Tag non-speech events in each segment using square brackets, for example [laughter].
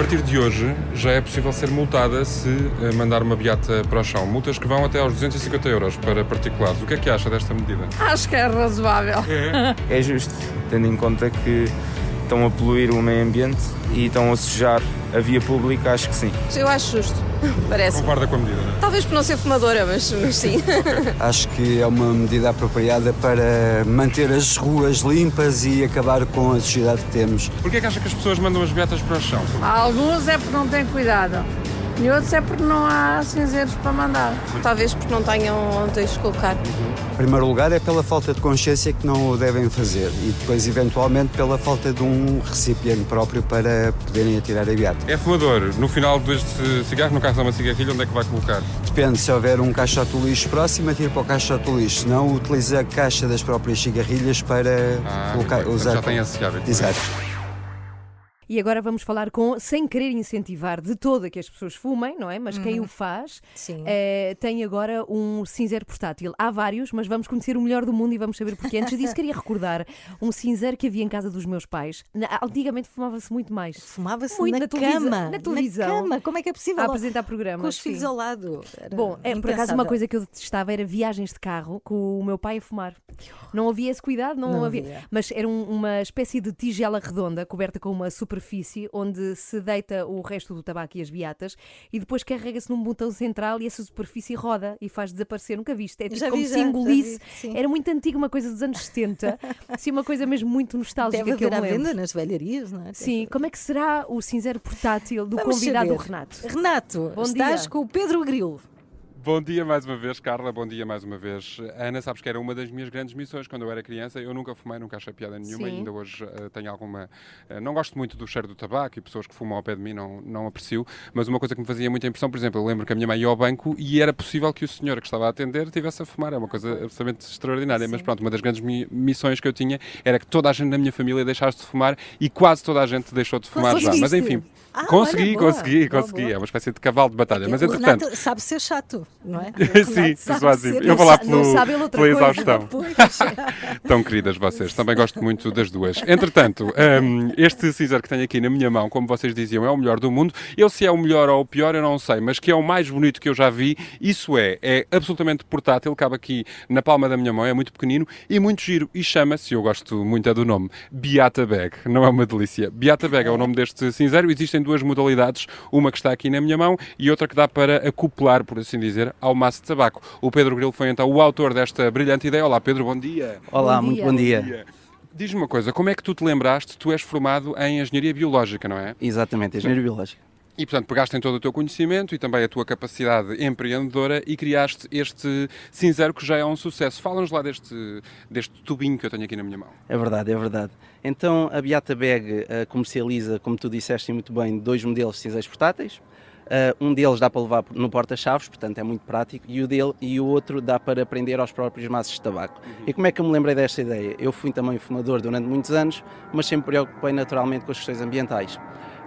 partir de hoje já é possível ser multada se eh, mandar uma beata para o chão. Multas que vão até aos 250 euros para particulares. O que é que acha desta medida? Acho que é razoável. É justo, tendo em conta que estão a poluir o meio ambiente e estão a sujar a via pública, acho que sim. Eu acho justo. [laughs] Parece. Concorda com a medida, não é? Talvez por não ser fumadora, mas, mas sim. [laughs] Acho que é uma medida apropriada para manter as ruas limpas e acabar com a sujidade que temos. Porquê é que acha que as pessoas mandam as beatas para o chão? Alguns é porque não têm cuidado. E outros é porque não há cinzeiros para mandar. Talvez porque não tenham onde os colocar. Em primeiro lugar, é pela falta de consciência que não o devem fazer e depois, eventualmente, pela falta de um recipiente próprio para poderem atirar a beata. É fumador. No final deste cigarro, no caso de uma cigarrilha, onde é que vai colocar? Depende, se houver um caixote de lixo próximo, atira para o caixote de lixo. Se não, utiliza a caixa das próprias cigarrilhas para Ah, colocar, usar. já tem esse hábito. é? Exato. E agora vamos falar com, sem querer incentivar de toda que as pessoas fumem, não é? Mas quem o faz eh, tem agora um cinzeiro portátil. Há vários, mas vamos conhecer o melhor do mundo e vamos saber porquê. Antes disso, [laughs] queria recordar um cinzeiro que havia em casa dos meus pais. Na- Antigamente fumava-se muito mais. Fumava-se Muito na, na cama. na televisão. cama. Como é que é possível? A apresentar programas. Com os sim. filhos ao lado. Era Bom, é, por acaso uma coisa que eu detestava era viagens de carro com o meu pai a fumar. Não havia esse cuidado, não, Não havia. havia. Mas era um- uma espécie de tigela redonda coberta com uma superfície onde se deita o resto do tabaco e as beatas e depois carrega-se num botão central e essa superfície roda e faz desaparecer. Nunca viste? É tipo Já como vi, se já, já engolisse. vi. Era muito antigo, uma coisa dos anos 70. [laughs] Sim, uma coisa mesmo muito nostálgica Deve que eu me lembro. venda nas velharias, não é? Sim, como é que será o cinzeiro portátil do Vamos convidado saber. Renato? Renato, Bom estás dia. com o Pedro Grilo. Bom dia mais uma vez, Carla. Bom dia mais uma vez. Ana, sabes que era uma das minhas grandes missões quando eu era criança. Eu nunca fumei, nunca achei piada nenhuma Sim. ainda hoje eh, tenho alguma. eh, não gosto muito do cheiro do tabaco e pessoas que fumam ao pé de mim não, não aprecio, mas uma coisa que me fazia muita impressão, por exemplo, eu lembro que a minha mãe ia ao banco e era possível que o senhor que estava a atender estivesse a fumar. É uma coisa absolutamente extraordinária. Mas pronto, uma das grandes mi- missões que eu tinha era que toda a gente na minha família deixasse de fumar e quase toda a gente deixou de fumar já. Mas enfim, Ah, consegui, olha, consegui, consegui. É uma espécie de cavalo de batalha. Mas entretanto. Renato sabe ser chato, não é? [laughs] Sim, persuasivo. ser Eu vou lá pelo, pela exaustão. [laughs] Tão queridas vocês, também gosto muito das duas. Entretanto, hum, este cinzeiro que tenho aqui na minha mão, como vocês diziam, é o melhor do mundo. Eu se é o melhor ou o pior, eu não sei, mas que é o mais bonito que eu já vi, isso é, é absolutamente portátil, cabe aqui na palma da minha mão, é muito pequenino e muito giro. E chama-se, eu gosto muito é do nome, Beata Bag. Não é uma delícia. Beata Bag é o nome deste cinzeiro. Existem duas modalidades, uma que está aqui na minha mão e outra que dá para acoplar, por assim dizer, ao maço de tabaco. O Pedro Grilo foi então o autor desta brilhante ideia. Olá Pedro, bom dia. Olá, Bom muito dia. bom dia. Diz-me uma coisa, como é que tu te lembraste? Tu és formado em Engenharia Biológica, não é? Exatamente, engenheiro biológico. E, portanto, pegaste em todo o teu conhecimento e também a tua capacidade empreendedora e criaste este cinzeiro que já é um sucesso. Fala-nos lá deste, deste tubinho que eu tenho aqui na minha mão. É verdade, é verdade. Então a Beata Bag eh, comercializa, como tu disseste muito bem, dois modelos de cinzeiros portáteis. Eh, um deles dá para levar no porta-chaves, portanto é muito prático, e o, dele, e o outro dá para prender aos próprios maços de tabaco. E como é que eu me lembrei desta ideia? Eu fui também fumador durante muitos anos, mas sempre me preocupei naturalmente com as questões ambientais.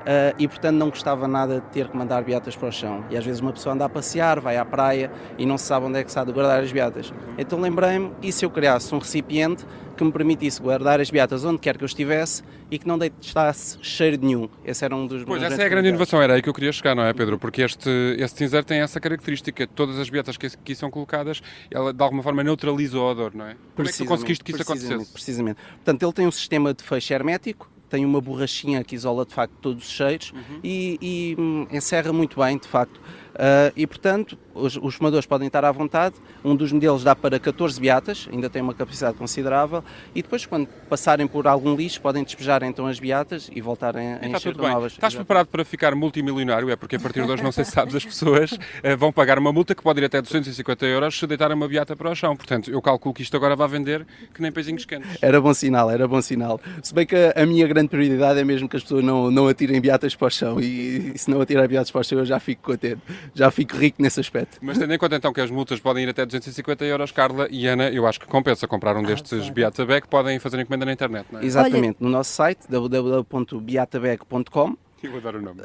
Uh, e portanto não gostava nada de ter que mandar beatas para o chão. E às vezes uma pessoa anda a passear, vai à praia e não se sabe onde é que de guardar as beatas. Então lembrei-me, e se eu criasse um recipiente que me permitisse guardar as beatas onde quer que eu estivesse e que não deixasse cheiro de nenhum. Esse era um dos Pois, essa é a grande inovação, era aí que eu queria chegar, não é, Pedro? Porque este, este cinzeiro tem essa característica. Todas as beatas que aqui são colocadas, ela de alguma forma neutraliza o odor, não é? Como é que tu conseguiste que isso acontecesse? Precisamente. Portanto, ele tem um sistema de fecho hermético, tem uma borrachinha que isola de facto todos os cheiros Uhum. e, e, hum, encerra muito bem, de facto. Ah, e portanto, os, os fumadores podem estar à vontade. Um dos modelos dá para 14 beatas, ainda tem uma capacidade considerável. E depois, quando passarem por algum lixo, podem despejar então as beatas e voltarem a E está encher bem. novas. Estás Exato. preparado para ficar multimilionário? É porque a partir de hoje, não sei se sabes, as pessoas eh, vão pagar uma multa que pode ir até 250 euros se deitarem uma beata para o chão. Portanto, eu calculo que isto agora vai vender que nem peizinhos quentes. Era bom sinal, era bom sinal. Se bem que a, minha grande prioridade é mesmo que as pessoas não, não atirem beatas para o chão e, se não atirar beatas para o chão eu já fico contente, já fico rico nesse aspecto. Mas tendo em conta então que as multas podem ir até 250 euros, Carla e Ana, eu acho que compensa comprar um destes claro. Beata Bag, podem fazer encomenda na internet, não é? Exatamente, no nosso site www.beatabag.com [laughs] Eu adoro o nome.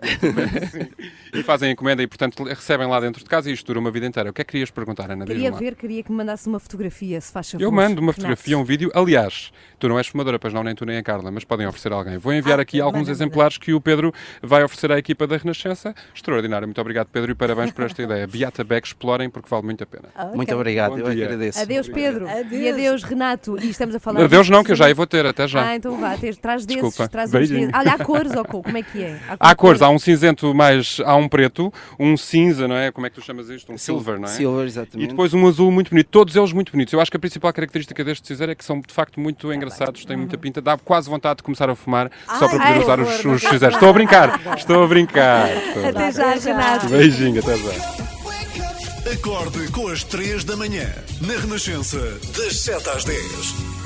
Sim. E fazem encomenda e, portanto, recebem lá dentro de casa e isto dura uma vida inteira. O que é que querias perguntar, Ana? Queria ver, queria que me mandasse uma fotografia, se faz favor. Eu mando uma Renato. fotografia, um vídeo. Aliás, tu não és fumadora, pois não, nem tu nem a Carla, mas podem oferecer a alguém. Vou enviar Ah, aqui alguns manda, exemplares que o Pedro vai oferecer à equipa da Renascença. Extraordinário. Muito obrigado, Pedro, e parabéns por esta ideia. Beata Beck, explorem, porque vale muito a pena. Ah, Muito obrigado, Bom eu é agradeço. Adeus, Pedro. E Adeus. adeus, Renato. E estamos a falar. Adeus, de- não, que eu já vou ter, até já. Ah, então vá, tens, traz desses, Desculpa. traz uns desses. Olha, há cores, ou co- como é que é? Há cores, há um cinzento mais. há um preto, um cinza, não é? Como é que tu chamas isto? Um silver, não é? Silver, E exatamente. depois um azul muito bonito, todos eles muito bonitos. Eu acho que a principal característica deste cinzeiro é que são de facto muito engraçados, têm muita pinta, dá quase vontade de começar a fumar só Ai, para poder ai, usar os, os cinzeiros. Estou a brincar, estou a brincar. Até já. Renato. Beijinho, até já. Acorde com as 3 da manhã, na Renascença, das 7 às 10.